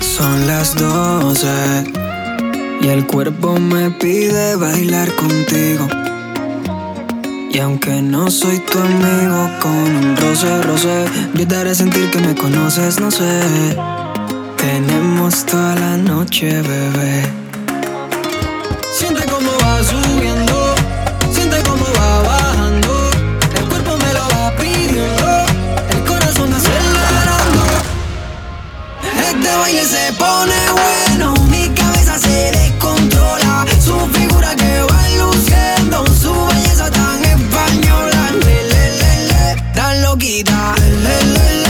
Son las 12 y el cuerpo me pide bailar contigo. Y aunque no soy tu amigo, con un roce, roce, yo te haré sentir que me conoces, no sé. Tenemos toda la noche, bebé. este baile se pone bueno. Mi cabeza se descontrola. Su figura que va luciendo. Su belleza tan española. Le, le, le, le. Tan loquita. Le, le, le.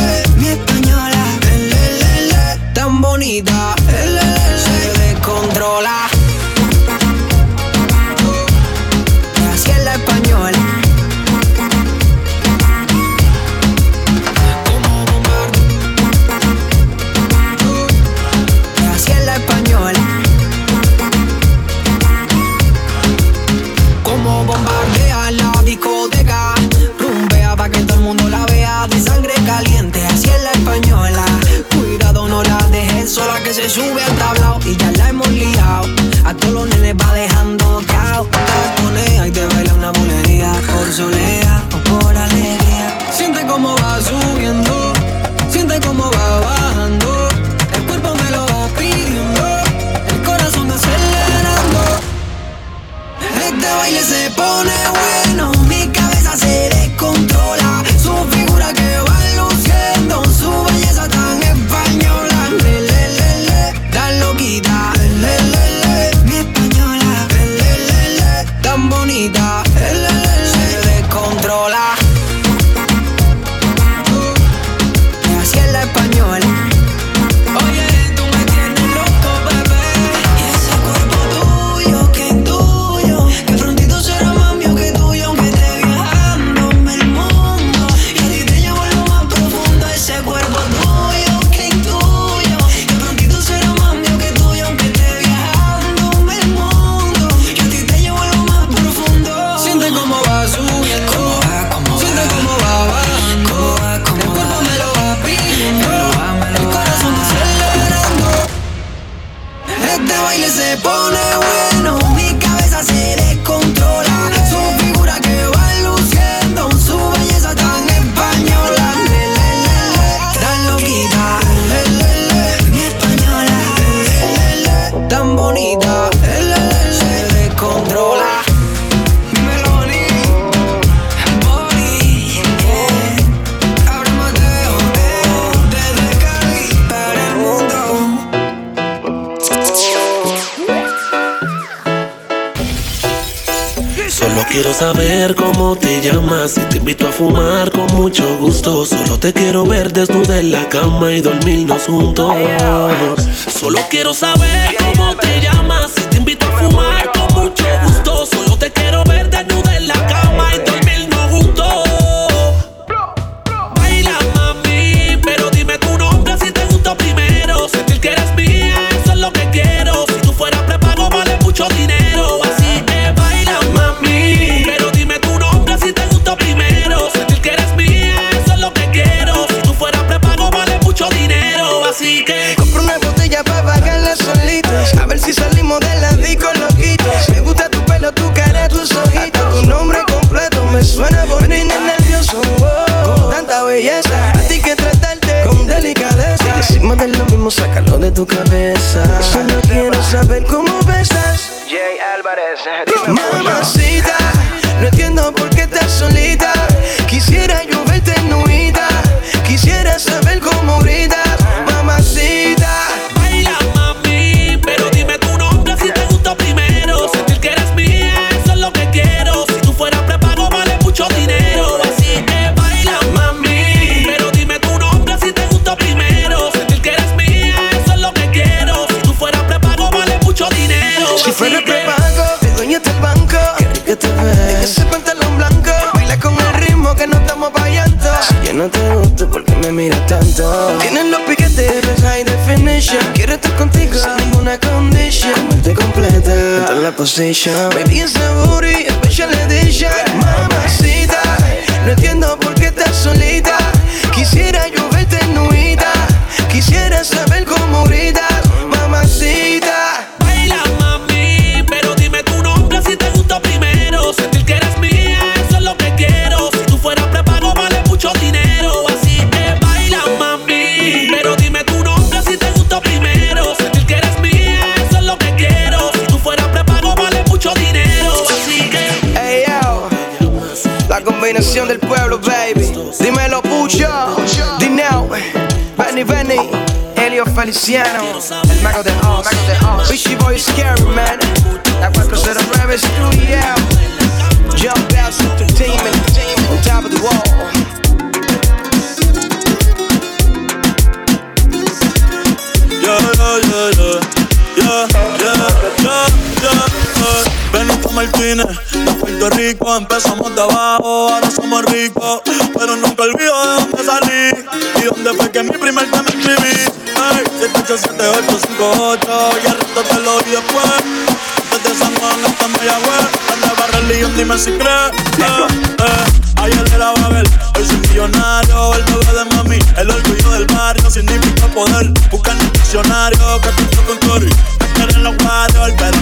que este baile. saber cómo te llamas. Y te invito a fumar con mucho gusto. Solo te quiero ver desnuda en la cama y dormirnos juntos. Solo quiero saber cómo te llamas. Y te invito a fumar con mucho gusto. Solo te quiero ver desnuda en la cama. sácalo de tu cabeza. Solo quiero saber cómo besas. Jay Álvarez. tanto. Tienes los piquetes, high definition. Quiero estar contigo sin ninguna condition. Como te completa, toda la posición. Baby, ese booty, special edition. Mamacita, no entiendo por qué estás solita. Quisiera yo verte nudita. Quisiera saber cómo ahorita Feliciano. El mago de Oz. Fishy Boy Scary, man. La 409 Studio. Jump House Entertainment. On top of the wall. Yeah, yeah, yeah, yeah, yeah, yeah, yeah, yeah. Benito Martínez, de Puerto Rico, empezamos de abajo, ahora somos ricos, pero nunca olvido de dónde salí y dónde fue que mi primer tema escribí. Hey, 787858 y te lo di después. Desde San Juan hasta Mayagüez, nueva religión, dime si crees. Eh, eh. Ayer era Babel, hoy soy millonario, el bebé de mami, el orgullo del barrio, significa poder. Buscar el diccionario, que con Cory, que en los barrios, pero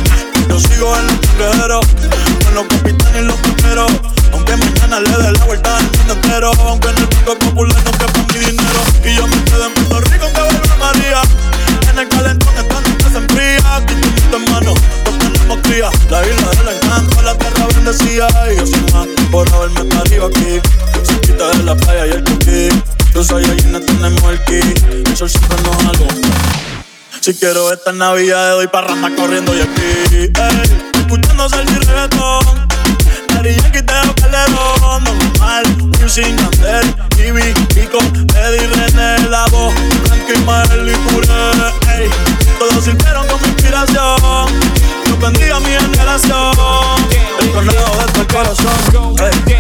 yo sigo en los trinqueros, con los capitanes y los primeros. Aunque mañana le dé la vuelta al mundo entero, aunque en el banco popular no quepa mi dinero. Y yo me quedo en Puerto Rico, En el calentón estando que se enfría, tu hermano, todos tenemos cría. La isla del encanto, la tierra bendecida. Y yo soy más por haberme parido aquí. Cerquita de la playa y el coquí. Yo soy no tenemos el ki. El sol siempre nos alumbra. Si quiero esta Navidad, doy parranda corriendo y aquí. Ey, escuchando y reggaetón. Daddy Yankee, Teo Calderón. Normal, Music, Yandel, Ivy, Pico, Eddie, René, La Voz, Frankie, Mael y Puré. Ey, todos sirvieron con mi inspiración. Yo bendiga mi generación. El correo de tu corazón. Ey.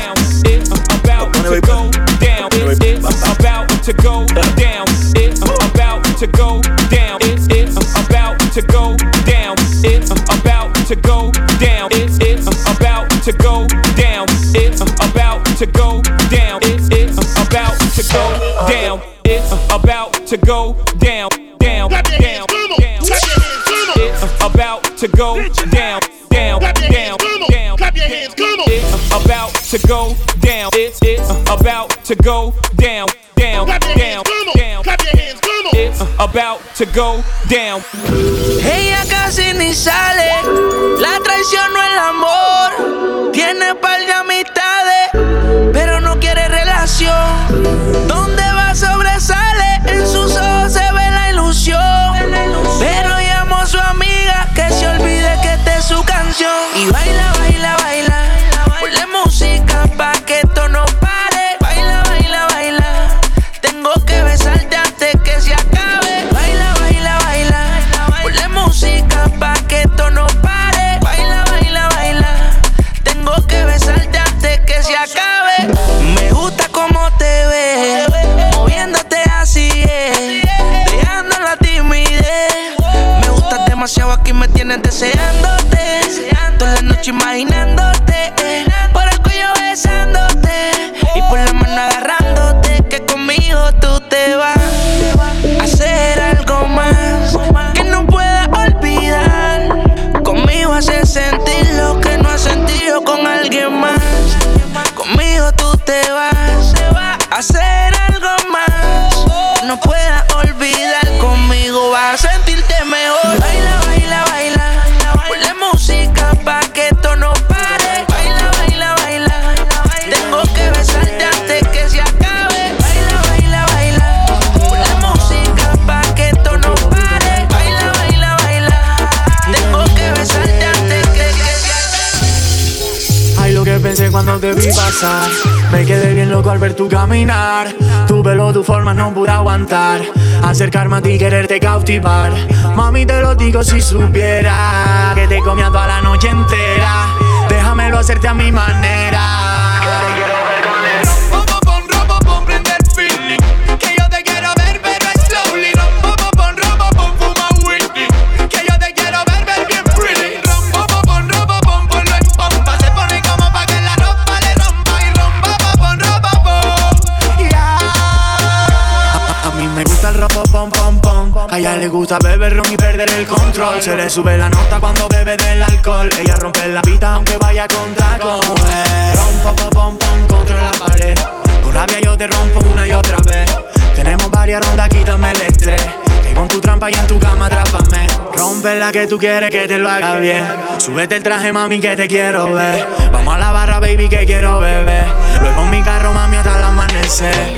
to go down. It's, about to go down. It's about to go down. It's, about to go down. It's about to go down. To go down. It's about to go down. It's, about to go down. It's about to go down. Down, down, down. It's about to go down. Down, down, down. Clap your hands, come on. It's about to go down. It's, it's about to go down, down, down, down. Clap your hands, It's about to go down. Ella casi ni sale, la traición no el amor. Tiene par de Me quedé bien loco al ver tu caminar. Tu pelo, tu forma no pude aguantar. Acercarme a ti, quererte cautivar. Mami, te lo digo si supiera que te comía toda la noche entera. Déjamelo hacerte a mi manera. gusta beber ron y perder el control. Se le sube la nota cuando bebe del alcohol. Ella rompe la pita aunque vaya contra con Rom, pom, pom, pom, contra la pared. Con rabia yo te rompo una y otra vez. Tenemos varias rondas, quítame el estrés. Que con tu trampa y en tu cama atrápame. Rompe la que tú quieres que te lo haga bien. Súbete el traje, mami, que te quiero ver. Vamos a la barra, baby, que quiero beber. Luego en mi carro, mami, hasta el amanecer.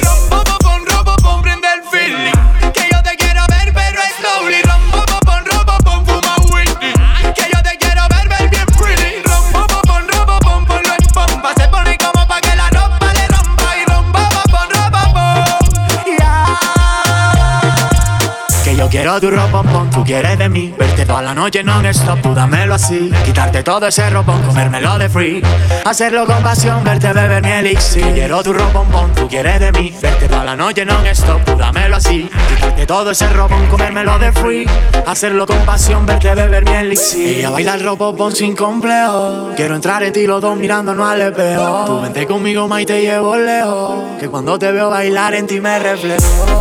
tu ropa, pon Tú quieres de mí. Verte toda la noche non-stop Tú dámelo así. Quitarte todo ese ropón Comérmelo de free. Hacerlo con pasión Verte beber mi elixir. Quiero tu ropa, pon Tú quieres de mí. Verte toda la noche non-stop Tú dámelo así. Quitarte todo ese ropón Comérmelo de free. Hacerlo con pasión Verte beber mi elixir. Ella baila el ropopón sin complejo. Quiero entrar en ti los dos mirando mirándonos al espejo. Tú vente conmigo ma y te llevo lejos. Que cuando te veo bailar en ti me reflejo.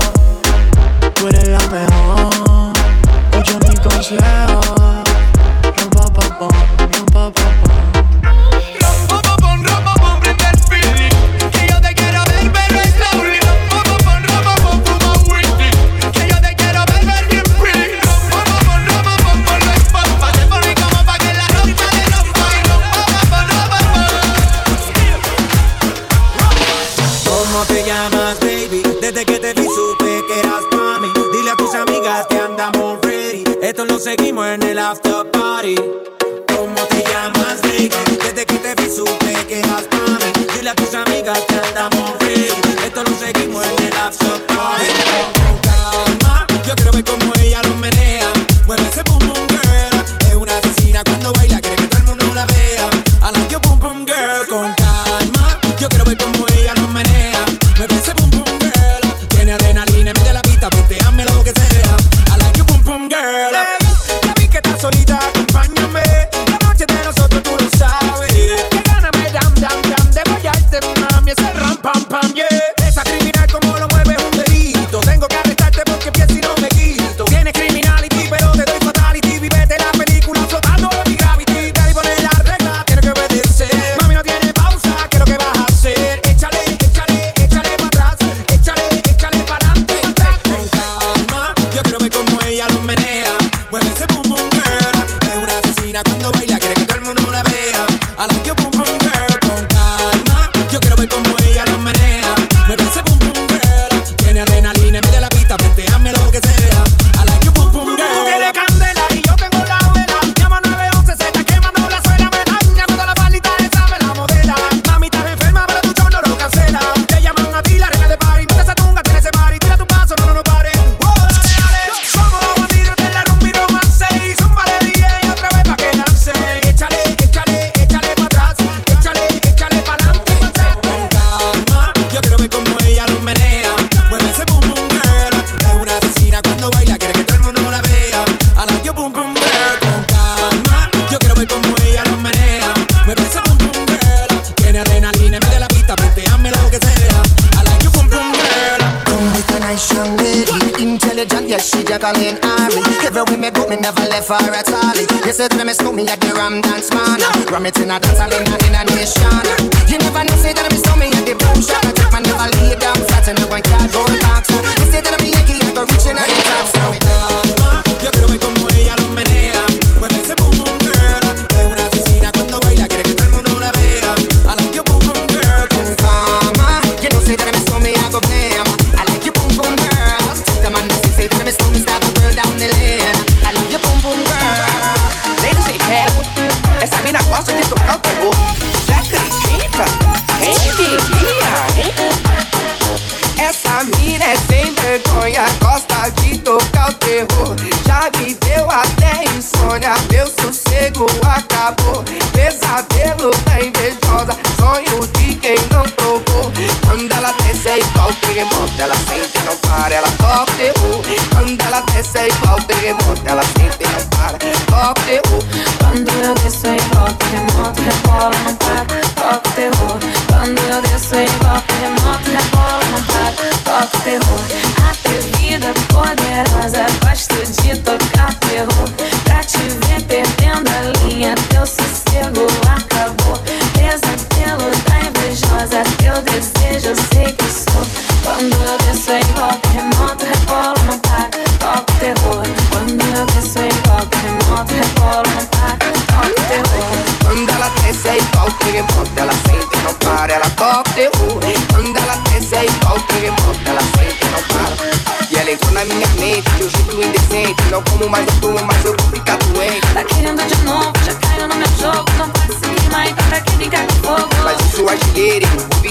Tú eres la mejor. now.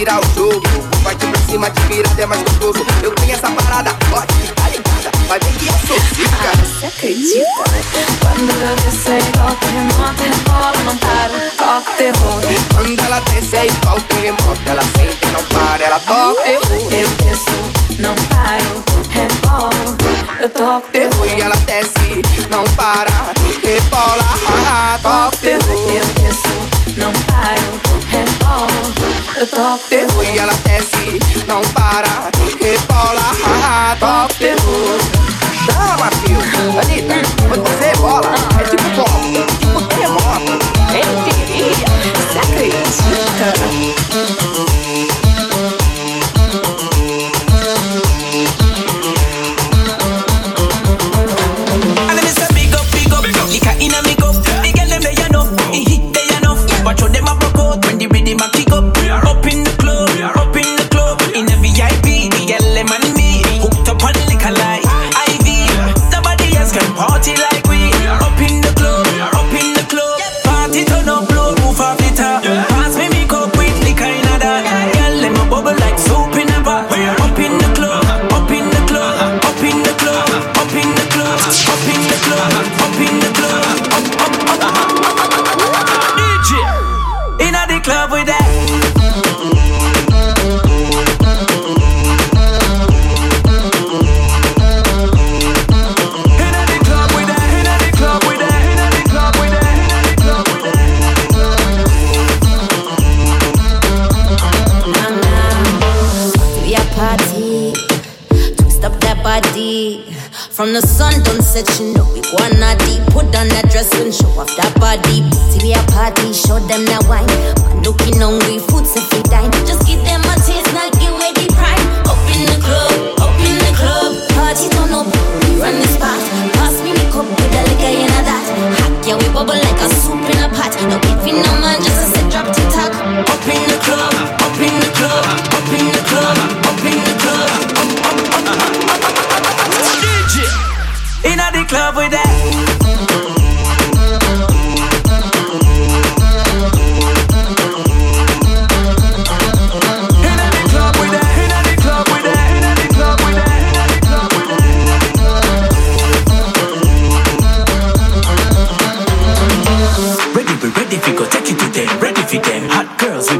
virar o jogo. Pra cima, te vira até mais gostoso. Eu tenho essa parada, pode ficar ligada. Vai ver que eu sou zica. Ah, você acredita? Né? Quando eu desço é igual terremoto, não para, toca terror. Quando ela desce é igual terremoto, ela sente, não para, ela toca terror. Eu desço, não paro, rebolo, eu toco terror. E ela desce, não para, rebola, toca terror. Eu desço, não paro, rebolo. Top terror e ela desce, não para, rebola, top terror. Chama, fio, Anitta, você bola, é tipo top, tipo terremoto. Quem diria? Se acredita? Pop that body.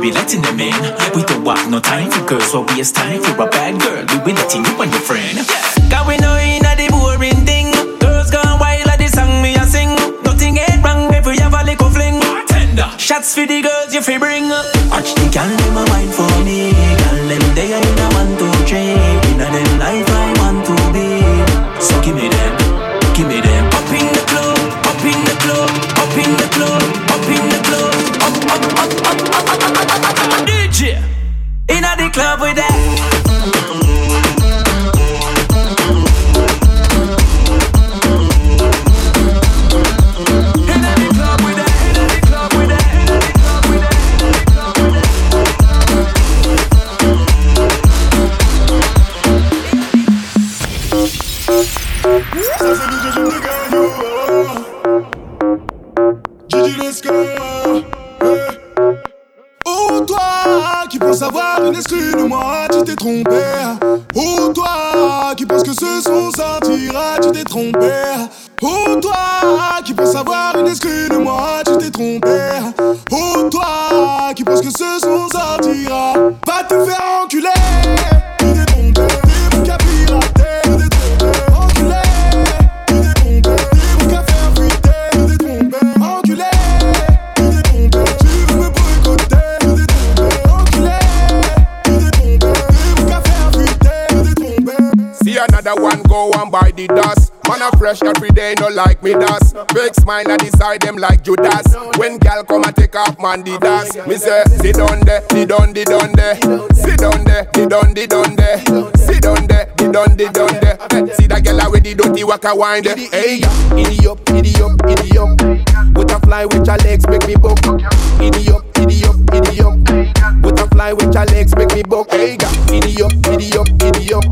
be letting them in. We don't want no time for girls, what we waste time for a bad girl. We be letting you and your friend. Yeah. Cause we know in the boring thing. Girls gone wild like the song me a sing. Nothing ain't wrong if we have a little fling. Tender Shots for the girls you fi bring. Watch the girl, them my mind for me. like Judas. When gal come and take off man the dance, me say sit down there, sit down, sit down there, sit down there, sit down, sit down there, sit down there, sit down, sit down there. Eh, see that gal already with the dirty waka wind, hey, idiot, idiot, idiot. Butterfly with your legs make me buck, idiot, idiot, idiot. Butterfly with your legs make me buck, hey, idiot, idiot, idiot.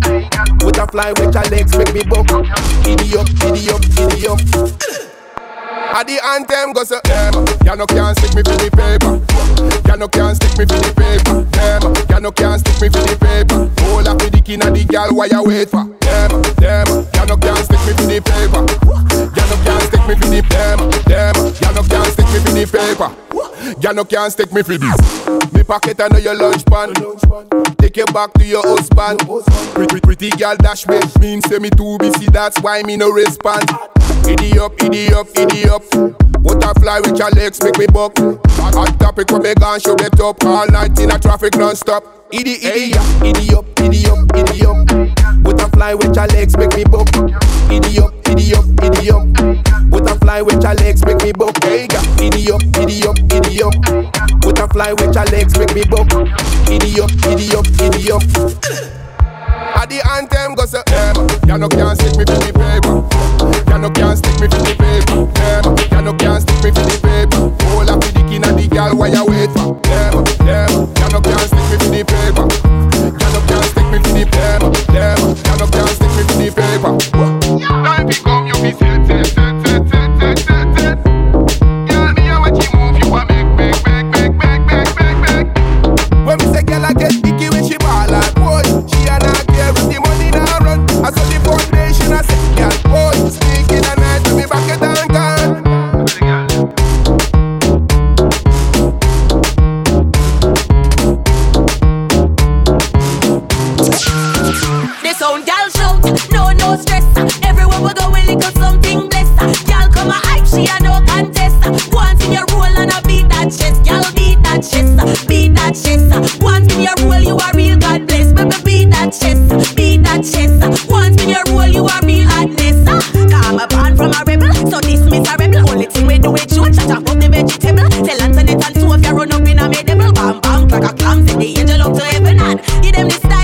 Butterfly with your legs make me buck, idiot, idiot, idiot. At the anthem goes a them, ya no can't stick me for the paper. Ya no can't stick me for the paper. Them, ya no can't stick me for the paper. Hold up with the king of the gal, why you wait for? Them, them, ya no can't stick me for the paper. Ya no can't stick me for the them, them, ya no can't stick me for the paper. Ya no can't stick me for this. Me pocket under your lunch pan. Take you back to your husband. Pretty, pretty girl dash me. Mean say me too busy, that's why me no respond. Giddy up, giddy up, giddy up. Butterfly with your legs make me buck. Hot, topic when me gone show the top. All night in a traffic non-stop. Giddy, giddy, giddy up, giddy up, giddy up. Butterfly with your legs make me buck. Giddy up, giddy up, giddy up. Butterfly with your legs make me buck. Hey. Giddy up, giddy up, giddy up. Butterfly with your legs make me buck. Giddy up, giddy up, giddy up. At the anthem goes a them, ya no can't stick me for the paper. Ya no can't stick me for the paper. Them, ya no can't stick me for the paper. Hold up with the king and the gal, why you wait for? Them, them, ya no can't stick me for the paper. Ya no can't stick me for the them, them, ya no can't stick me for the paper. Time to come, you be set, set, set, a rebel. Only thing we do is shoot, chat up the vegetable. Tell Antoinette and Sophia run up in a me devil. Bam bam, like a clam, send the angel up to heaven and give them the style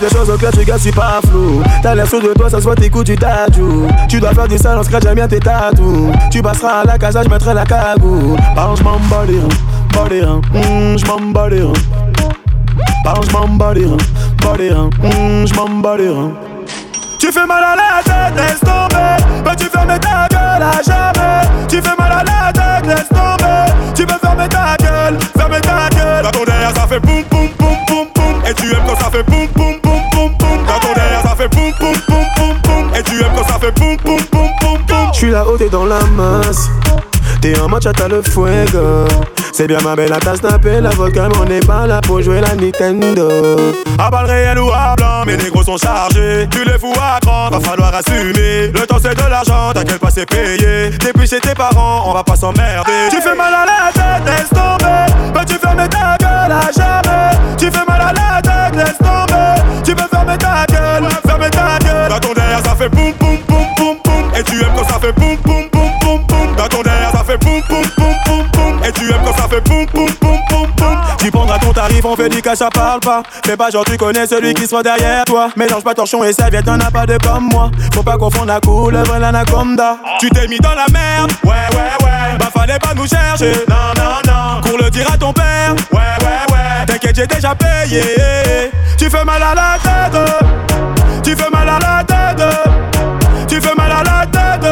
Les choses au clair, tu c'est pas flou. T'as l'air sûr de toi, ça se voit, tes coups, tu t'adjoues. Tu dois faire du sale, on scratch, j'aime bien tes tatous. Tu passeras à la casa, je mettrai la cagoule. Pardon, je m'en bats les reins, je bats les reins. Je m'en bats les reins, je bats les reins. Tu fais mal à la tête, laisse tomber. Peux-tu fermer ta gueule à jamais? Tu fais mal à la tête, laisse tomber. Tu peux fermer ta gueule, fermer ta gueule. Dans ton derrière, ça fait boum boum boum boum boum. Et tu aimes quand ça fait boum boum boum. Fait boum boum boum boum boum. Et tu aimes quand ça fait boum boum boum boum boum. J'suis là-haut, t'es dans la masse. T'es en match, t'as le fuego. C'est bien ma belle, t'as snappé la mais on n'est pas là pour jouer la Nintendo. À balles réel ou à blanc, mes négros sont chargés. Tu les fous à cran, va falloir assumer. Le temps c'est de l'argent, t'inquiète pas, c'est payé. Depuis chez tes parents, on va pas s'emmerder. Tu fais mal à la tête, laisse tomber. Peux-tu fermer ta gueule à jamais? Tu fais mal à la tête, laisse tomber. Tu peux fermer ta gueule, fermer ta gueule. Dans ton derrière, ça fait boum boum boum boum boum. Et tu aimes quand ça fait boum boum boum boum boum. Dans ton derrière, ça fait boum boum boum boum boum. Et tu aimes quand ça fait boum boum boum boum boum. Tu prendras ton tarif, on fait du cash, ça parle pas. Fais pas genre tu connais celui qui soit derrière toi. Mélange pas torchon et serviette, t'en as pas de comme moi. Faut pas confondre la couleuvre et l'anaconda. Tu t'es mis dans la merde, ouais ouais ouais. Bah fallait pas nous chercher, non non non. Pour le dire à ton père, ouais ouais ouais. T'inquiète j'ai déjà payé. Tu fais mal à la tête, tu fais mal à la tête, tu fais mal à la tête.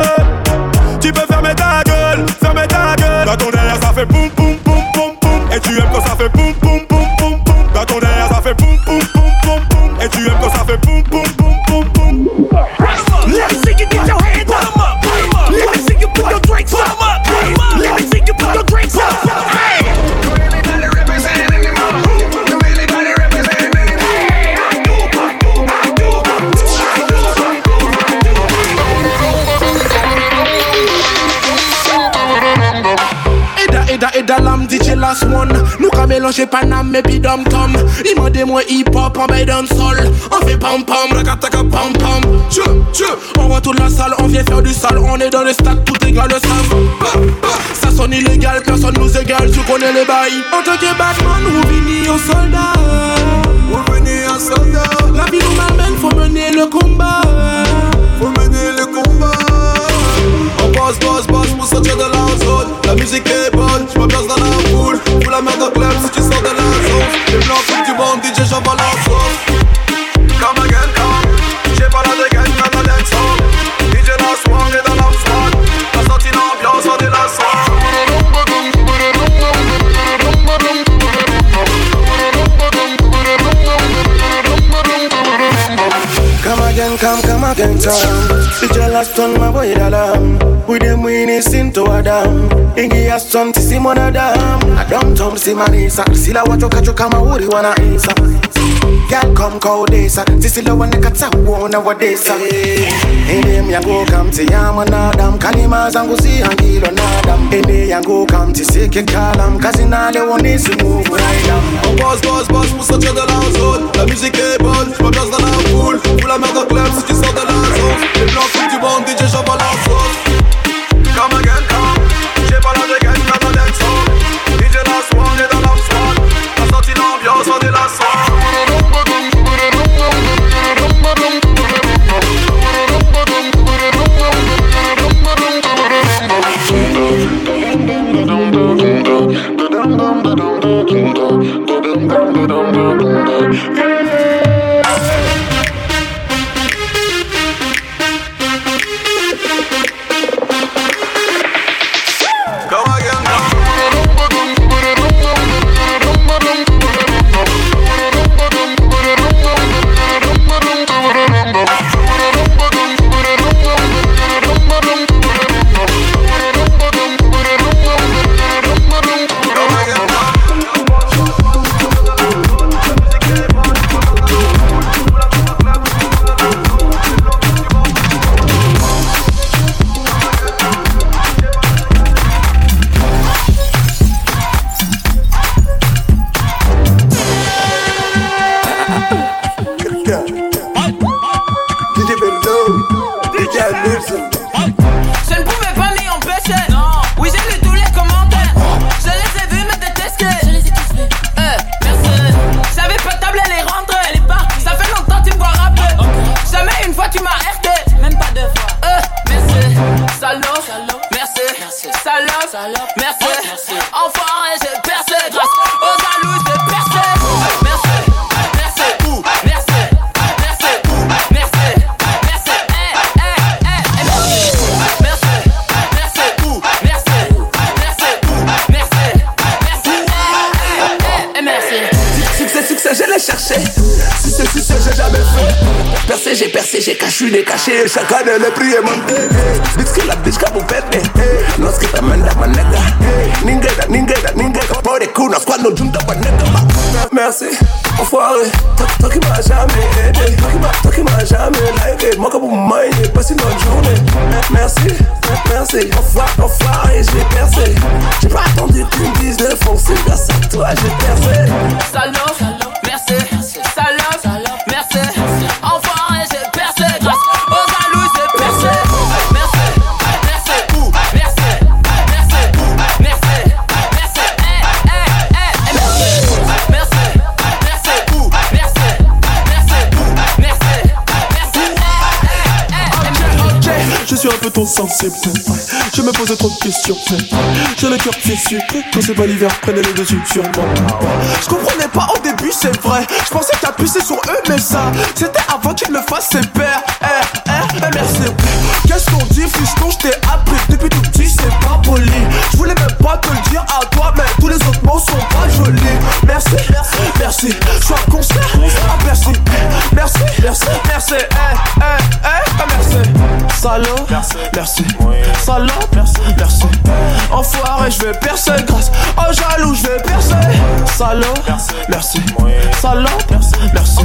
Tu peux fermer ta gueule, fermer ta gueule. Dans ton derrière ça fait boum boum boum boum boum. Et tu aimes quand ça fait boum boum boum boum boum. Dans ton derrière ça fait boum boum boum boum boum. Et tu aimes quand ça fait mélanger Paname et puis Dom Tom. Il m'a des moi hip hop en bail sol. On fait pam pam, rakataka pam pam. Tchou, tchou, on retourne la salle, on vient faire du sale. On est dans le stade, tout égal le savent. Ça sonne illégal, personne nous égale, tu connais les bails. En tant que Batman, vous venez aux soldats. Vous venez aux soldats. La vie nous m'amène, faut mener le combat. Faut mener le combat. On bosse, bosse, bosse pour sortir de la zone. La musique est bonne, je me place dans la Come come, come again, Tom. DJ last on my boy Adam. With them winning sin to Adam. Ingi ya son tisi mwana dam. I don't tom si manisa. Sila wachoka choka wana isa. Girl come call kaudesa. Sisi lo wane kata uona wadesa. Ende yangu kamti ya mwanadam. Kalima zangu si angilo nadam. Ende yangu kamti sike kalam. Kazi nale wonisi move right On bosse, bosse, bosse pour sortir de la zone. La musique est bonne, je place dans la foule. Fous la merde au club si tu sors de la zone. Les blancs font du bon, DJ, j'envoie la sauce. Come again, you. J'ai caché, j'ai caché. Chaque année, les prix est monté. Que la bitch, capo verde. Los que te manda manega. Ningera, ningera, ningera. Por el culo, cuando junta manega. Merci, enfoiré. Toi qui m'as jamais aidé. Toi qui m'as- jamais liké. Moi, comme vous m'aimez, passé notre journée. Merci, merci. Enfoiré, enfoiré, j'ai percé. J'ai pas attendu que tu me dises de foncer. Grâce à toi, j'ai percé. Salaud, merci. Salaud, Je me pose trop de questions. J'ai le cœur fissu. Quand c'est pas l'hiver, prenez le dessus sur moi. Je comprenais pas au début, c'est vrai. Je pensais que sur eux, mais ça, c'était avant qu'ils me fassent ses pères. Eh, eh, eh, merci. Qu'est-ce qu'on dit, fiston, je t'ai appris depuis tout petit, c'est pas poli. Je voulais pas te le dire à toi, mais tous les autres mots sont pas jolis. Merci, merci. Je suis à concert, ah merci. Merci, merci, merci. Eh, eh, eh, eh, merci. Salaud, merci. Salaud, merci, merci. Enfoiré, je vais percer grâce. Oh jaloux, je vais percer. Salaud, merci. Salaud, merci.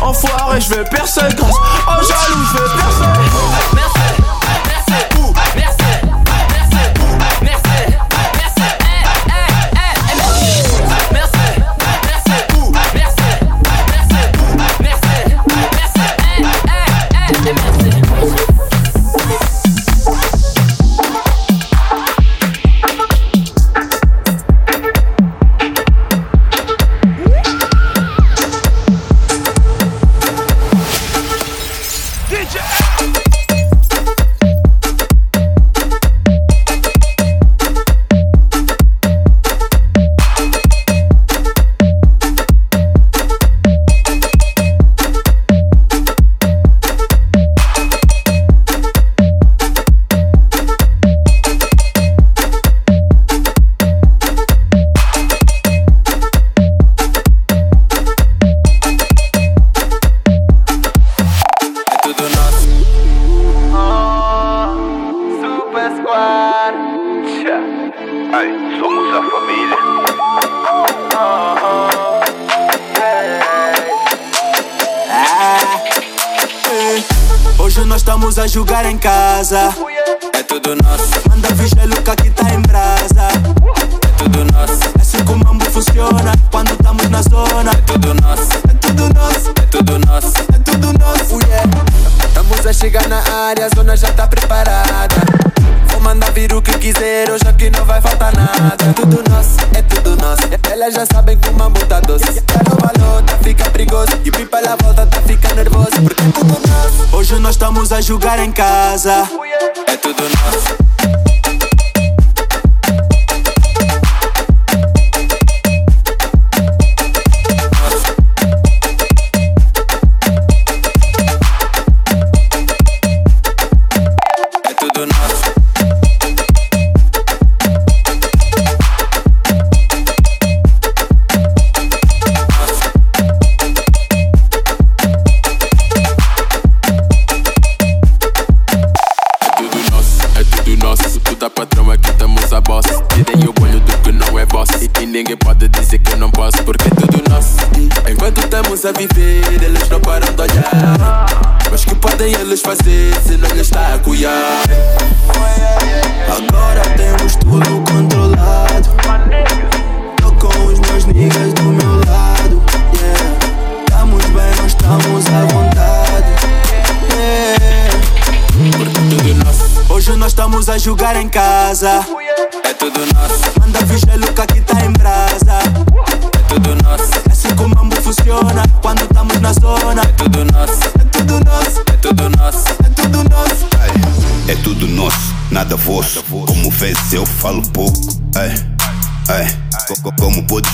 Enfoiré, je vais percer grâce. Oh jaloux, je vais percer. Merci. Merci. julgar em casa. Vamos a julgar em casa. É tudo nosso.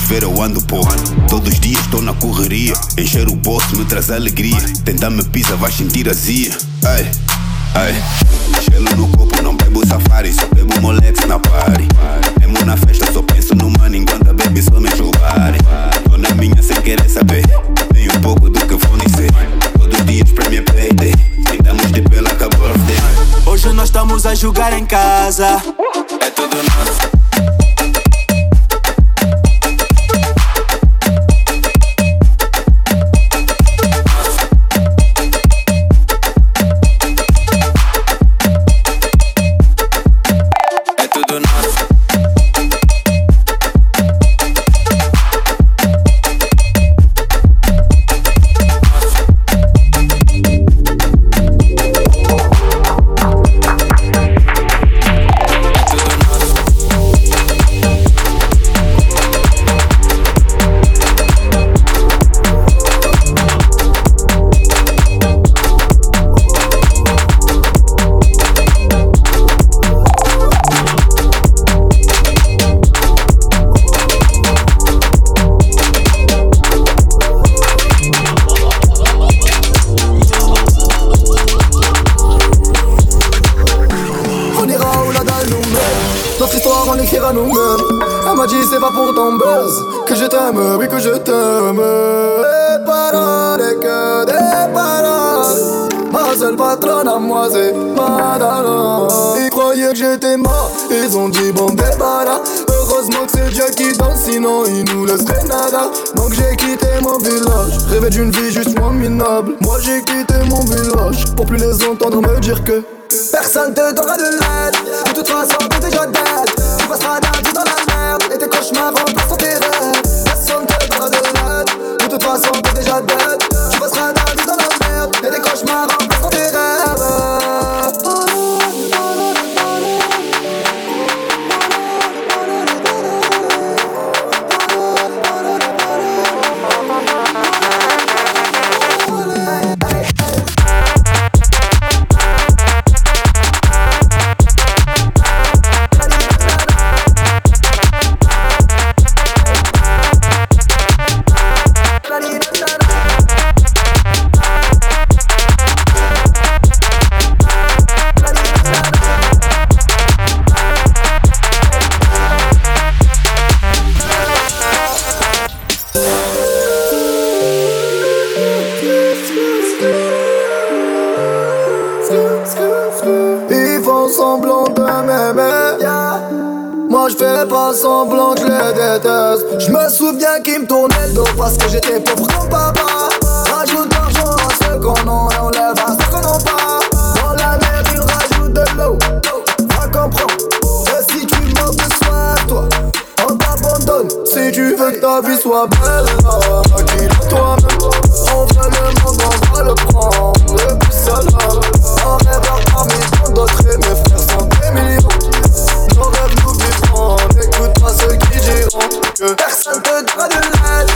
ver eu ando pô. Todos os dias estou na correria. Encher o bolso me traz alegria. Tentar me pisa, vai sentir azia. Ai, ai. Gelo no corpo, não bebo safari. Só bebo moleques na party. Mesmo na festa, só penso no money, Enquanto a baby só me chupare. Tô na minha sem querer saber. Tenho um pouco do que vou dizer. Todos os dias pra minha payday. Tentamos de pela birthday. Hoje nós estamos a jogar em casa. blanc, je me souviens qu'ils me tournaient le dos parce que j'étais pauvre comme papa. Rajoute l'argent à ceux qu'on a et on lève à ceux qu'on n'a pas. Dans la mer, ils rajoutent de l'eau. Va comprendre que si tu manques de soin à toi, on t'abandonne. Si tu veux que ta vie soit belle, accueille toi-même. On veut le monde, on va le prendre. Le plus seul homme, en rêvant parmi tant d'autres et mes frères sont des. Personne te donnera de l'aide.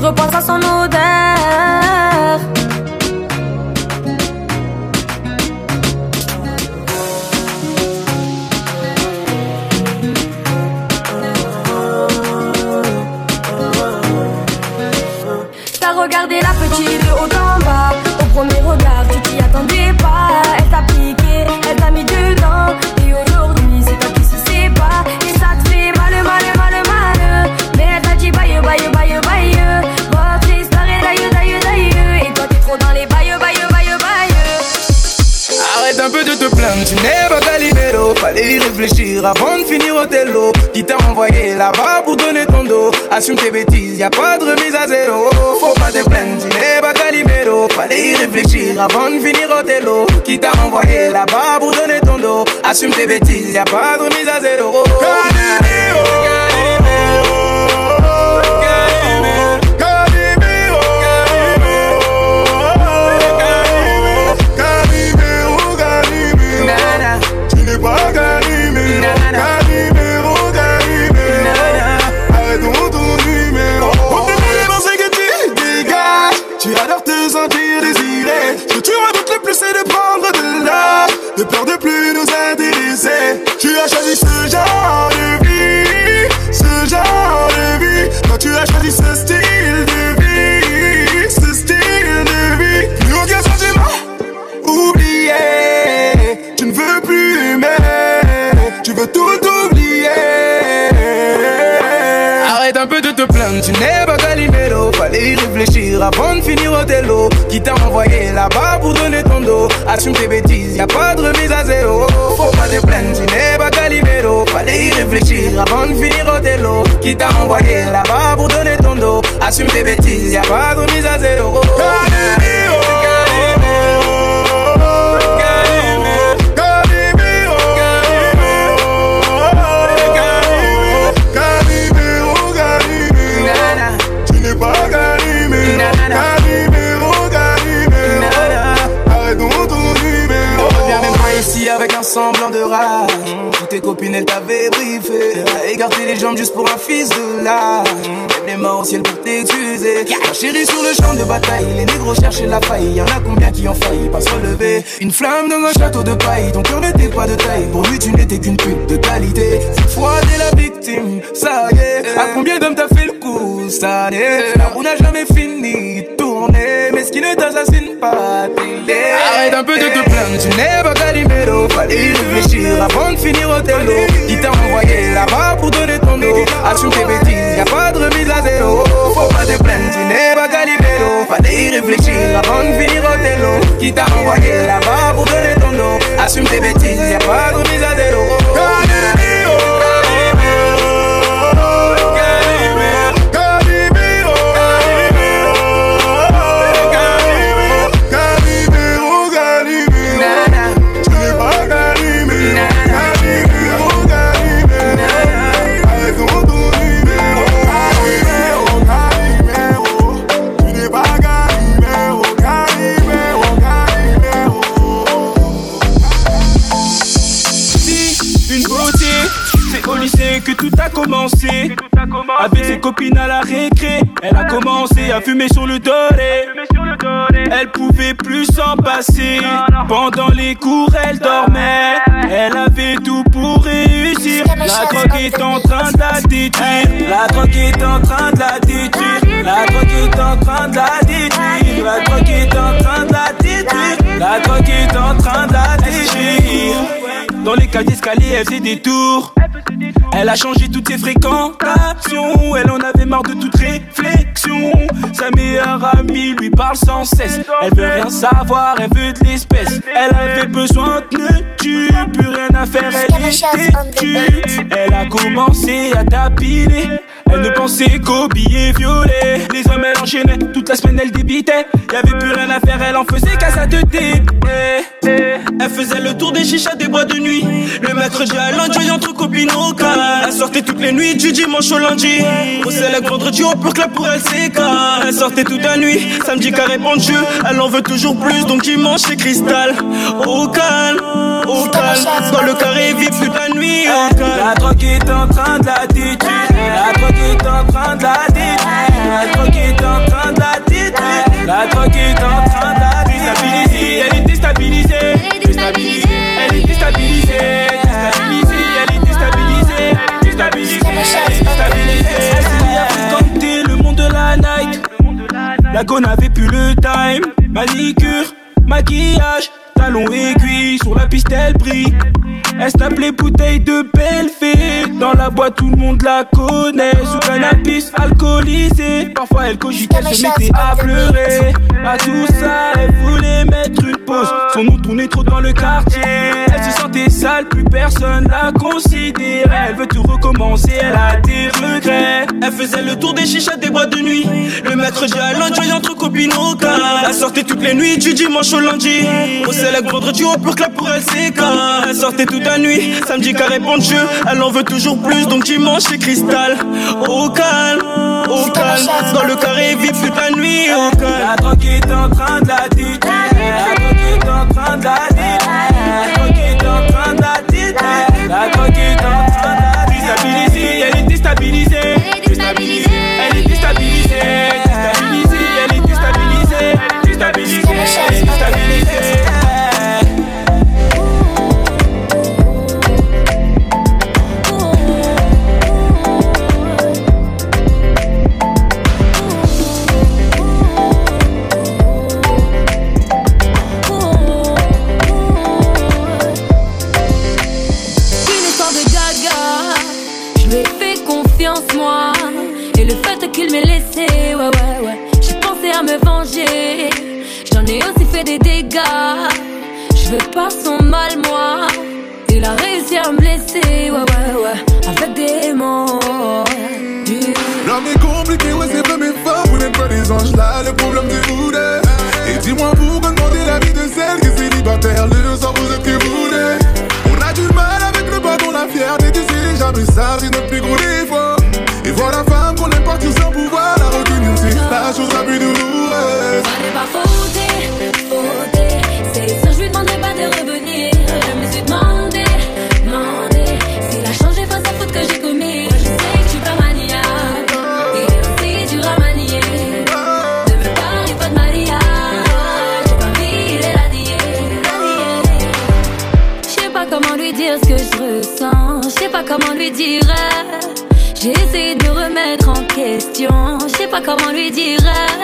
hoje eu só no 10 Fallait y réfléchir avant de finir au télo Qui t'a envoyé là-bas pour donner ton dos. Assume tes bêtises, y a pas de remise à zéro. Faut pas te plaindre, tu n'es pas Calimero Fallait y réfléchir avant de finir au télo Qui t'a envoyé là-bas pour donner ton dos. Assume tes bêtises, y a pas de remise à zéro plus nous intéresser. Tu as choisi ce genre de vie, ce genre de vie. Quand tu as choisi ce style de vie, ce style de vie, plus aucun sentiment oublié. Tu ne veux plus aimer, tu veux tout oublier. Arrête un peu de te plaindre, tu n'es pas Calimero Fallait y réfléchir avant de finir au télo Qui t'a envoyé là-bas pour donner Assume tes bêtises, y a pas de remise à zéro. Faut pas te plaindre, tu n'es pas Calimero. Fallait y réfléchir avant de finir au télo. Qui t'a envoyé là-bas pour donner ton dos? Assume tes bêtises, y a pas de remise à zéro avec un semblant de rage. Toutes tes copines elles t'avaient briefé. Écarter les jambes juste pour un fils de là Lève les mains au ciel pour t'excuser. Ma chérie sur le champ de bataille Les négros cherchaient la faille. Y'en a combien qui ont failli pas se relever? Une flamme dans un château de paille. Ton cœur n'était pas de taille. Pour lui tu n'étais qu'une pute de qualité. Cette fois t'es la victime Ça y est. À combien d'hommes t'as fait le coup cette année La roue n'a jamais fini Mais ce qui ne t'assassine pas t'es Arrête un peu de te plaindre Tu n'es pas Calimero. Fallait réfléchir avant de finir au télo Qui t'a envoyé là-bas pour donner ton dos. Assume tes bêtises, y a pas de remise à zéro. Faut pas te plaindre, tu n'es pas Calimero. Fallait y réfléchir avant de finir au télo Qui t'a envoyé là-bas pour donner ton dos. Assume tes bêtises, y a pas de remise à zéro Avec ses copines à la récré, elle a commencé à fumer sur le doré. Elle pouvait plus s'en passer. Pendant les cours, elle dormait. Elle avait tout pour réussir. La drogue est en train de la détruire. La drogue est en train de la détruire. La drogue est en train de la détruire. La drogue est en train de la détruire. La drogue est en train de la détruire. Dans les cages d'escalier, elle faisait des tours. Elle a changé toutes ses fréquentations. Elle en avait marre de toute réflexion. Sa meilleure amie lui parle sans cesse. Elle veut rien savoir, elle veut de l'espèce. Elle avait besoin de tu plus rien à faire, elle était têtue. Elle a commencé à tapiler. Elle ne pensait qu'aux billets violets. Les hommes, elle enchaînait. Toute la semaine, elle débitait. Y'avait plus rien à faire, elle en faisait qu'à sa tête. Elle faisait le tour des chichas des bois de nuit. Le mercredi à lundi, entre copines au cas. Elle sortait toutes les nuits, du dimanche au lundi. Au select vendredi, au pur club pour elle, c'est Elle sortait toute la nuit. Samedi, carré Dieu. Elle en veut toujours plus, donc dimanche, c'est cristal. Au calme, au calme. Dans le carré, vite toute la nuit. Au calme. La drogue est en train de la détruire. La drogue est en train de la détruire. La drogue est en train de la détruire. La drogue est en train de la déstabiliser. Elle est déstabilisée. Elle est. Déstabilisée. Elle est déstabilisée. Déstabilisée. Elle est déstabilisée. S'est mis à fréquenter le monde de la night. La go n'avait plus le time. Manicure, maquillage, talons aiguilles. Sur la piste, elle brille. Elle snappe les bouteilles de belle fée. Dans la boîte, tout le monde la connaît. Sous cannabis, alcoolisée. Parfois, elle cogitait, elle se mettait à pleurer. À tout ça, elle voulait mettre une pause. Son nom tournait trop dans le quartier. Elle se sentait sale, plus personne la considérait. Elle veut tout recommencer, elle a des regrets. Elle faisait le tour des chichas des boîtes de nuit. Le mercredi à lundi, entre copines au cas. Elle sortait toutes les nuits, du dimanche au lundi. Au select vendredi, au pur club pour elle, c'est quand. Elle sortait toute la nuit, samedi carré bon jeu. Elle en veut toujours plus, donc dimanche c'est cristal. Au calme, au calme. Dans le carré, vite toute la nuit, au calme. La drogue est en train de la détruire. La drogue est en train de la détruire. La coquita, déstabilisée, elle est déstabilisée. Déstabilisée, elle est déstabilisée. Laissé, ouais, ouais, ouais. J'ai pensé à me venger. J'en ai aussi fait des dégâts. Je veux pas son mal, moi. Il a réussi à me blesser, ouais, ouais, ouais. Avec des mots. L'homme est compliqué, ouais, c'est pas mes femmes, vous n'êtes pas des anges là, le problème c'est vous. Et dis-moi pourquoi demander la vie de celle qui est célibataire, le soir vous êtes que vous. On a du mal avec le pardon, la fierté, tu sais déjà, mais ça c'est notre plus gros défaut. Et voir la femme qu'on aime partir sans pouvoir la retenir, c'est la chose la plus douloureuse. Ça n'est pas fauté, fauté. C'est sûr, je lui demanderai pas de revenir. Je me suis demandé, demandé. S'il a changé face à faute que j'ai commis. Moi, je sais que je suis pas maniaque. Il est aussi dur à manier. Ne me parlez pas de mariage. J'ai pas envie de l'allier. Je sais pas comment lui dire ce que je ressens. Je sais pas comment lui dire. J'ai essayé de me remettre en question. Je sais pas comment lui dire.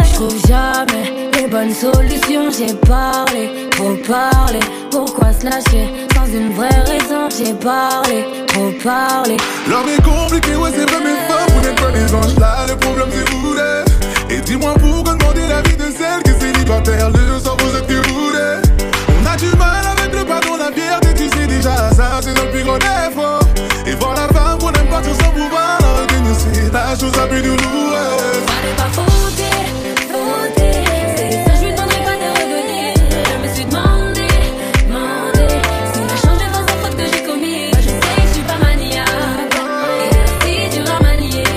Je trouve jamais les bonnes solutions. J'ai parlé, trop parlé. Pourquoi se lâcher sans une vraie raison? J'ai parlé, trop parlé. L'homme est compliqué, ouais, c'est pas mes femmes, vous n'êtes pas des anges là, le problème c'est vous deux. Et dis-moi pourquoi demander la vie de celle qui est célibataire, le soir vous êtes que vous. On a du mal avec le pardon, la fierté, tu sais déjà, ça c'est notre plus gros défaut. Et voir la femme qu'on aime partir sans pouvoir la la chose la plus douloureuse. N'est pas fauté, fauté. C'est ça, je lui demanderai pas de revenir. Je me suis demandé, demandé. S'il a changé face à faute que j'ai commis. Moi, je sais que je suis pas. Il est aussi dur à manier.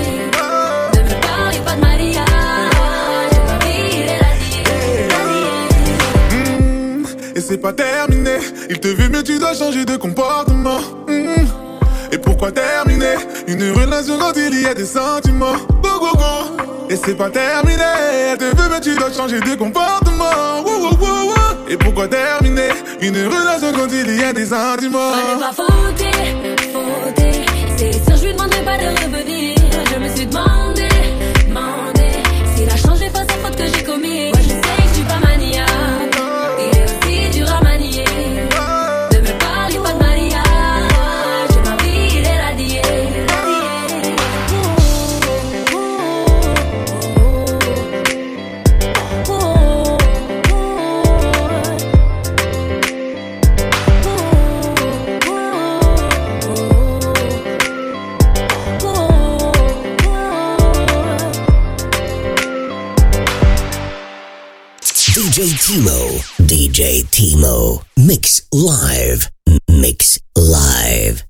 Ne me parlez pas de mariage. J'ai pas envie de l'allier. Et c'est pas terminé, il te veut mais tu dois changer de comportement pourquoi terminer? Une relation quand il y a des sentiments. Go, go, go. Et c'est pas terminé. Elle te veut mais tu dois changer de comportement. Wow, wow, wow, Et pourquoi terminer? Une relation quand il y a des sentiments. Fallait pas fauter, fauter. C'est sûr je lui demanderai pas de revenir. Timo, DJ Timo, mix live, mix live.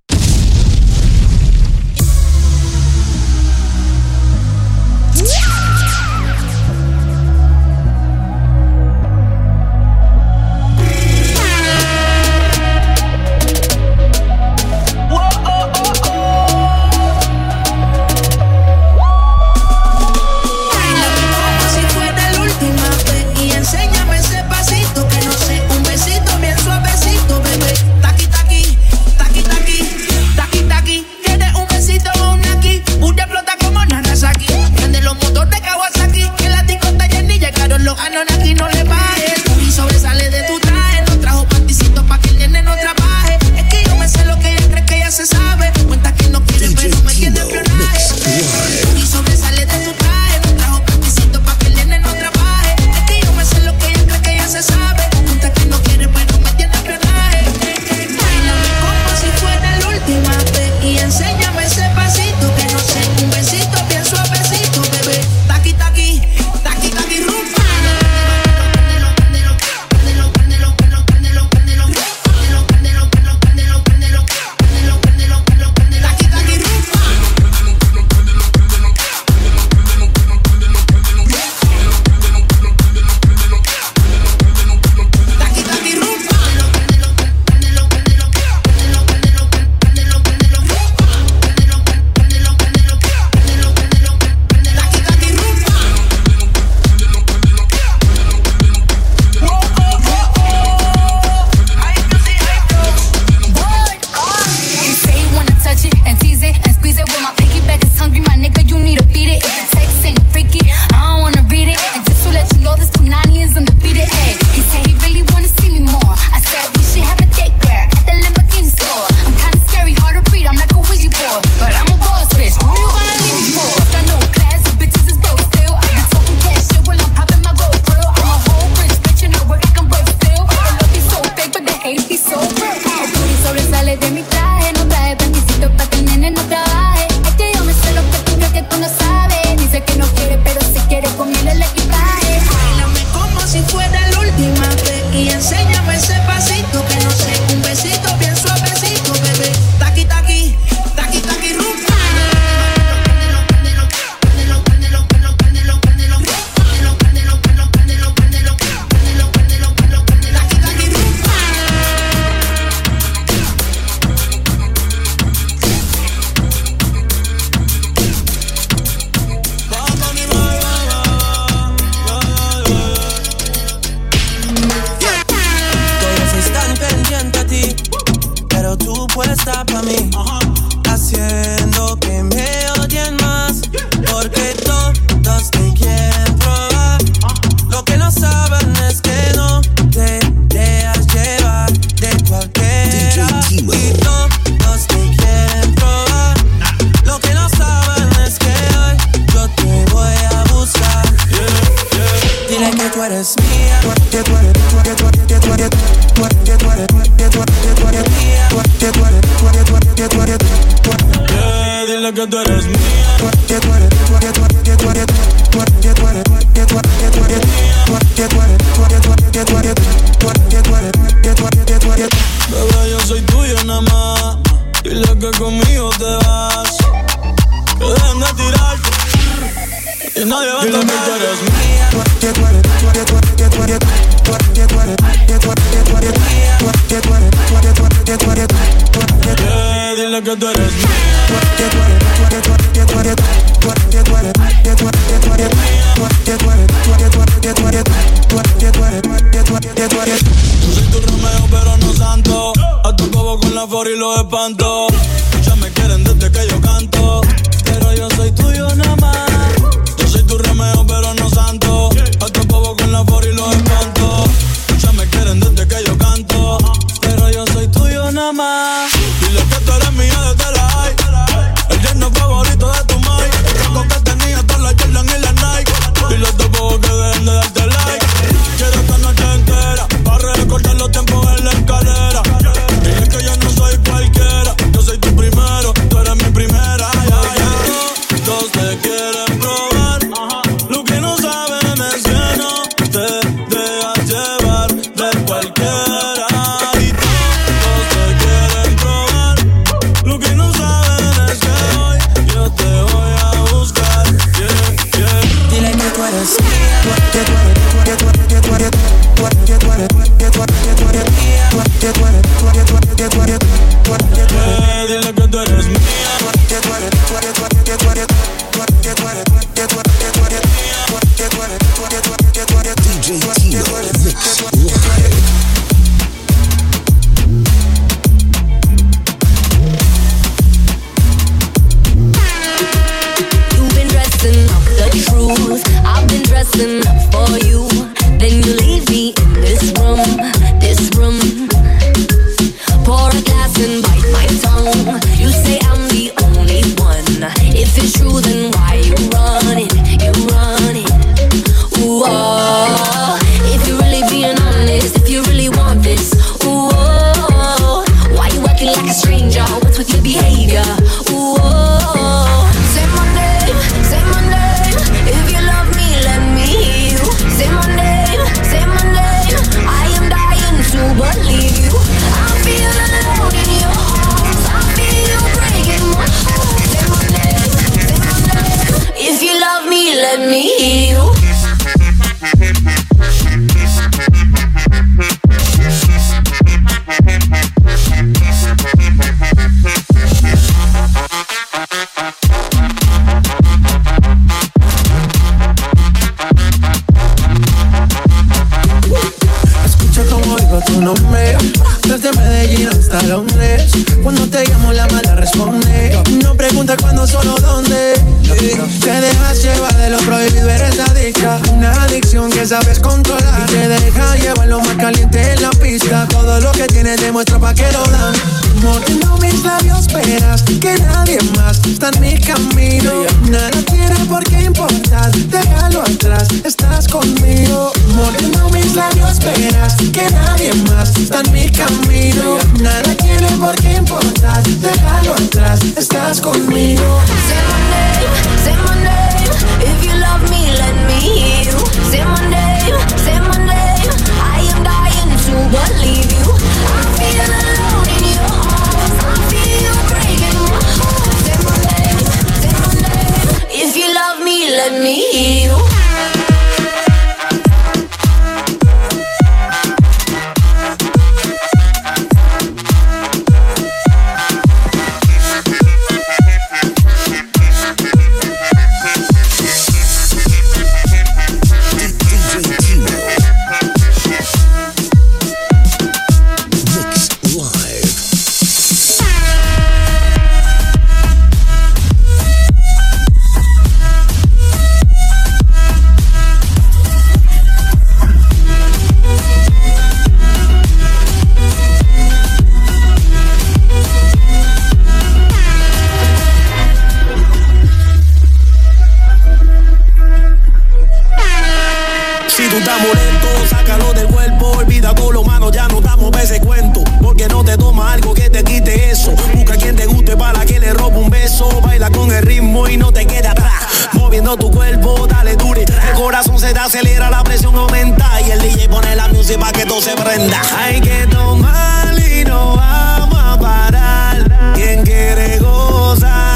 tú eres mía, que tú eres, que tú eres, que tú eres, que tú eres, que tú eres, que tú eres que tú eres, que eres, eres, eres eres, eres, eres, eres, eres, eres eres, eres, eres, eres, eres, eres, bebé yo soy tuyo nada más, dile que conmigo te vas, que dejen de tirarte no levanto tú eres, eres, eres, eres eres, eres eres, eres eres, eres, eres eres, Yo soy tu Romeo pero no santo. A tu bobo con la for y lo espanto. Ya quieren desde que yo canto. Pero yo soy tuyo nada pero no santo. Hasta bobo con la for y los espanto. Ya me quieren desde que yo canto. Pero yo soy tuyo nada más. y el DJ pone la música que todo se prenda. Hay que tomar y no vamos a parar. Quiere gozar.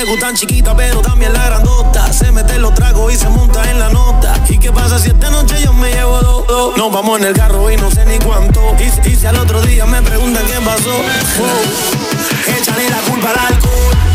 Somos tan chiquita, pero también la grandota. Se mete los tragos y se monta en la nota. ¿Y qué pasa si esta noche yo me llevo dos? dos? Nos vamos en el carro y no sé ni cuánto. Y, si al otro día me preguntan qué pasó, échale la culpa al alcohol.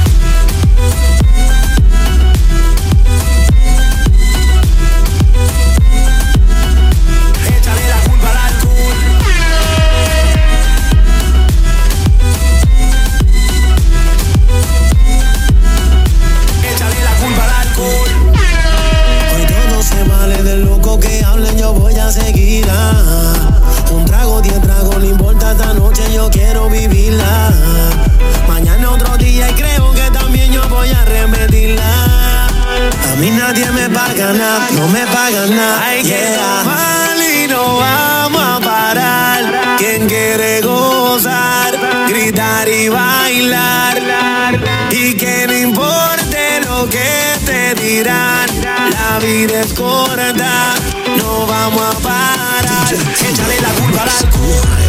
Mí nadie me paga nada, no me pagan nada. Hay que tomar y no vamos a parar. Quien quiere gozar, gritar y bailar. Y que no importe lo que te dirán. La vida es corta, no vamos a parar. Échale la culpa al alcohol.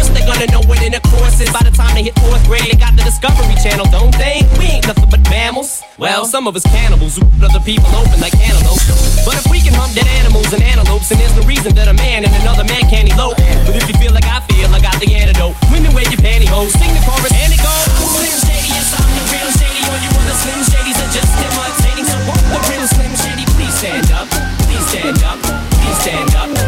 they're gonna know what in a course is. By the time they hit fourth grade, they got the Discovery Channel, don't they? We ain't nothing but mammals. Well, some of us cannibals who other people open like antelopes. But if we can hump dead animals and antelopes, then there's no reason that a man and another man can't elope. But if you feel like I feel, I got the antidote. Women wear your pantyhose, sing the chorus, and it goes. Slim Shady, yes, I'm the real Shady. All you other Slim Shadys are just imitating. So the real Slim Shady please stand up? Please stand up. Please stand up.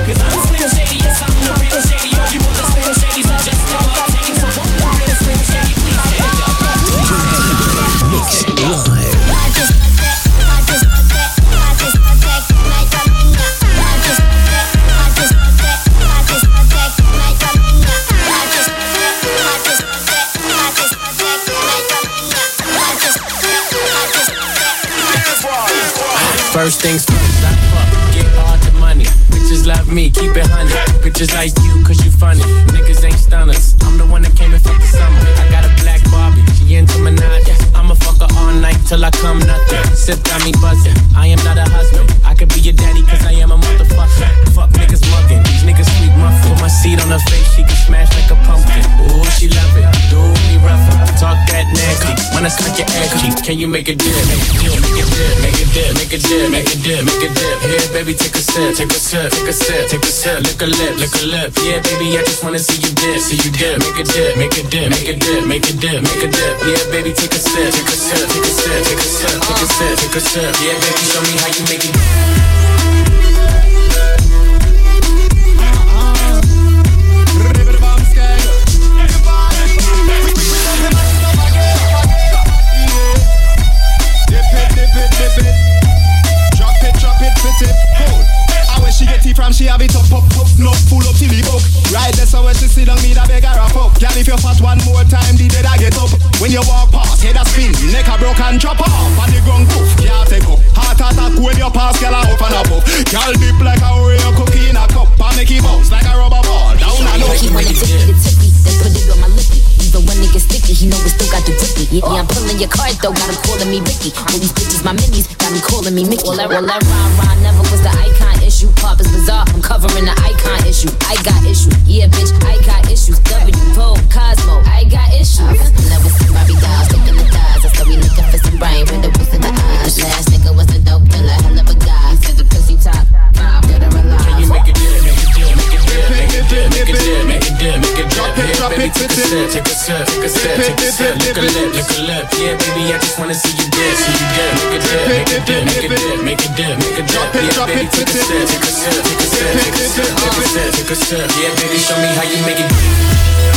First things first, I fuck, get all the money. Bitches love me, keep it honey. Bitches like you, cause you funny. Niggas ain't stunners. I'm the one that came and fucked the summer. I got a black Barbie, she into Minaj. I'ma fuck her all night till I come nothing. Sip got me buzzing. I am not a husband. I could be your daddy, cause I am a motherfucker. Fuck niggas mugging. These niggas sweet muffin. Put my seed on her face, she can smash like a pumpkin. Ooh, she love it. Do me rougher. Talk that nasty. When I suck your ass cheek, can you make a dip? Make a dip, make a dip, make a dip, make a dip, make a dip, make a dip. Here, baby, take a sip, take a sip, take a sip, take a sip. Lick a lip, lick a lip. Yeah, baby, I just wanna see you dip, see you dip. Make a dip, make a dip, make a dip, make a dip, make a dip. Yeah, baby, take a sip, take a sip, take a sip, take a sip, take a sip, take a sip. Yeah, baby, show me how you make it. From, she have it up, up, up, no full up till the book. Right there, so when she sit down, me da beg her a fuck. Girl, if you fast one more time, the dead I get up. When you walk past, head a spin, neck a broke and drop off, and the ground poof, can't take up. Heart attack when you pass, girl, I up and up. Girl, dip like a Oreo cookie in a cup, and make it bounce like a rubber ball. Down and up. He wanna tippy the tippy, then put it on my lippy. Even when it gets sticky, he know we still got the grippy. Yeah, yeah, I'm pulling your card though, got him calling me Ricky. All these bitches, my minis, got me calling me Mickey. Well, that, well, that rah rah never was the icon issue. Pop is bizarre, I'm covering the icon issue. I got issues, yeah, bitch, I got issues. W, Vogue, Cosmo, I got issues. And that was some Barbie dolls, looking the thighs. I still be looking for some brain with the was in the eyes. Last nigga was a dope dealer, hell of a guy. Said the pussy top, five, dead or alive. Can you make a dip, make a dip, make a dip, make a dip, make a dip, make a dip, make a dip. Here, baby, take a sip, take a sip, take a sip, take a sip. Lick a lip, lick a lip. Yeah, baby, I just wanna see you dip, see you dip. Make a dip, make a dip, make a dip, make a dip, make a dip. Yeah, baby, take a sip, take a sip, take a sip, take a sip, take a sip, take a sip. Yeah, baby, show me how you make it.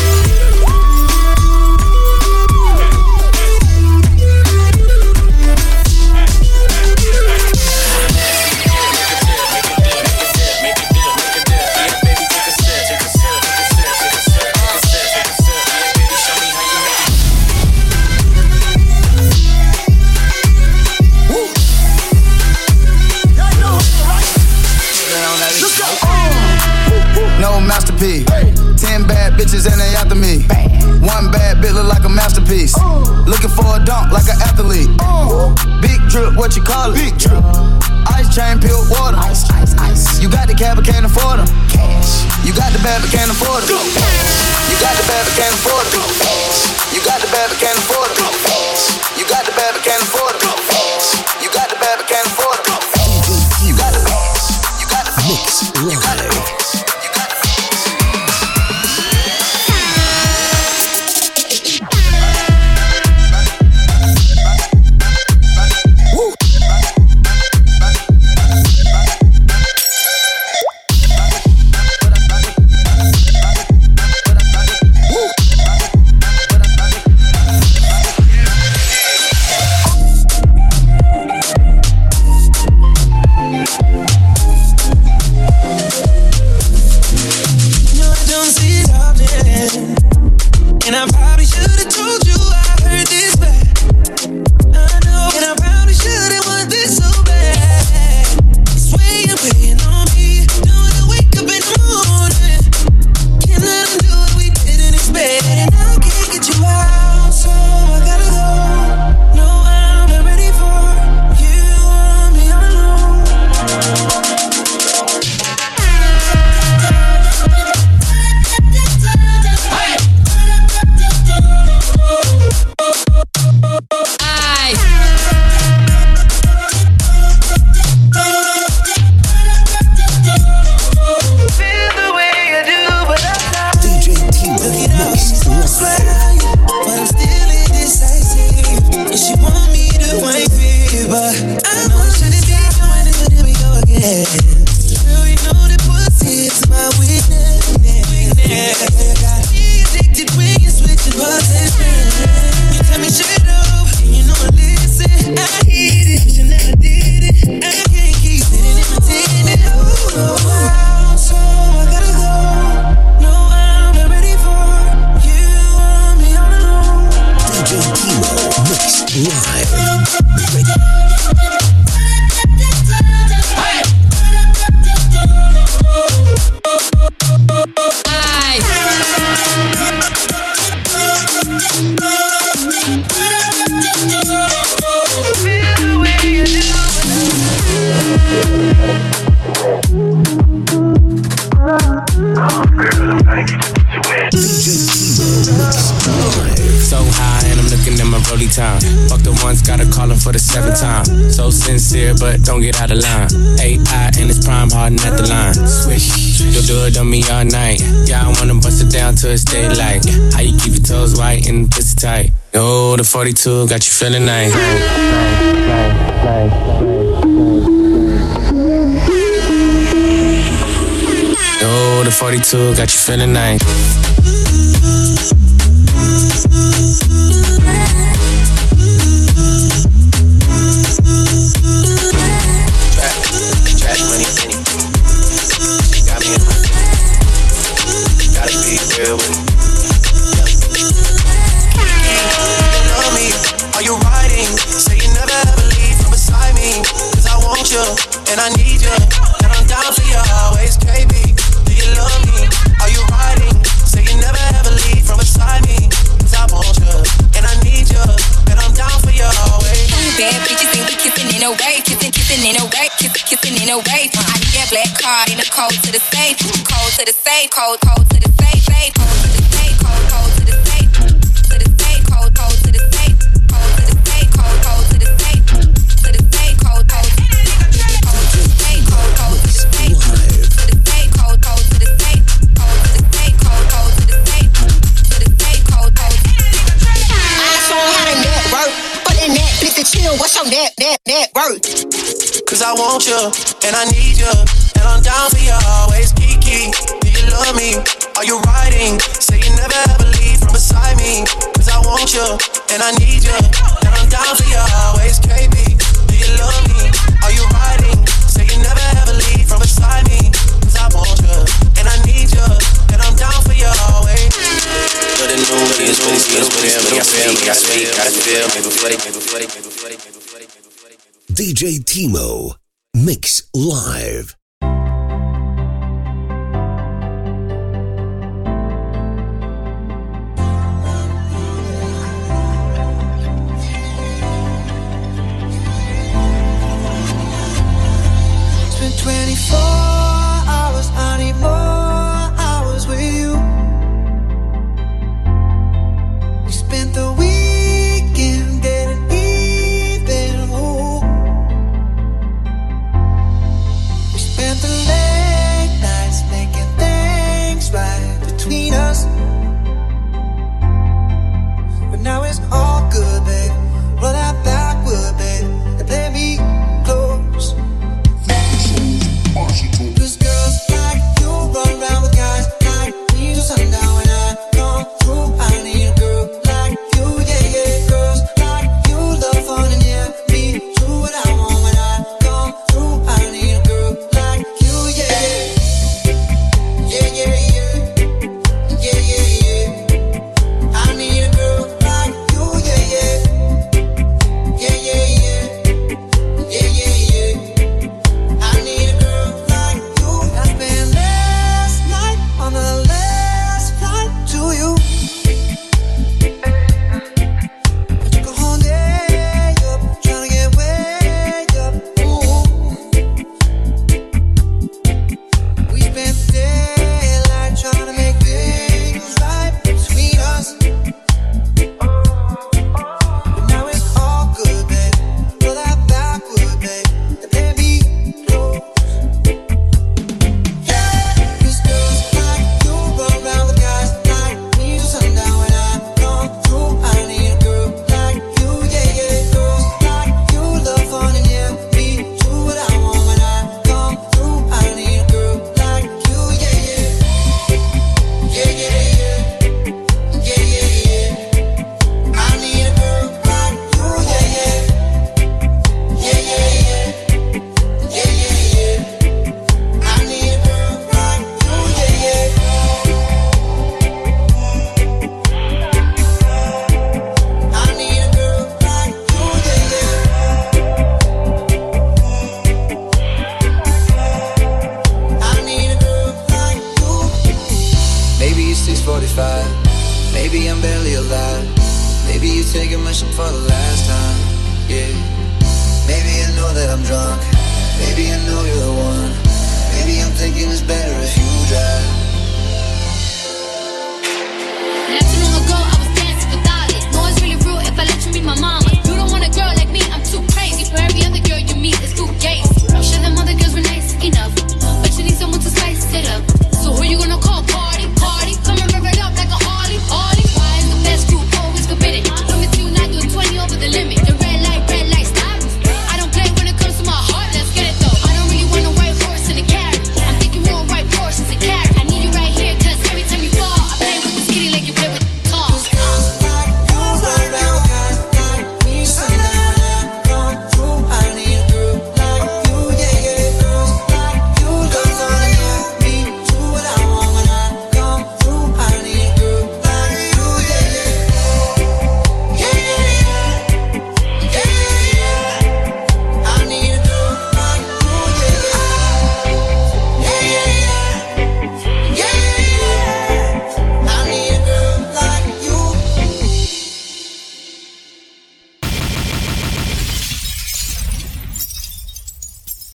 Looking for a dunk like an athlete. Big drip, what you call it? Big drip. Ice chain, pure water. Ice, ice, ice. You got the cab, but can't afford them. Cash. You got the bad, but can't afford them. You got the bad, but can't afford them. You got the bad, but can't afford them. You got the bad, but can't afford them. do the 42 got you feeling nice. Yo, the 42 got you feeling nice. I'm down for you always. Do you love me? Are you riding? Say you never ever leave from beside I want you, and I need you. And I'm down for always. Bad bitches kissing in a way, kissing, kissing in a way, kissing, kissing in a way. I need that black in the code to the safe, code to the safe, code, code want you, and I need you, and I'm down for you always, Kiki. Do you love me? Are you riding? Say you never ever leave from beside me. Cause I want you, and I need you, and I'm down for you always, KB. Do you love me? Are you riding? Say you never ever leave from beside me. Cause I want you, and I need you, and I'm down for you always. But the new is when it's good, when it's good, I speak, I feel, maybe for it, maybe for it, maybe for it, maybe for it. DJ Timo Mix Live.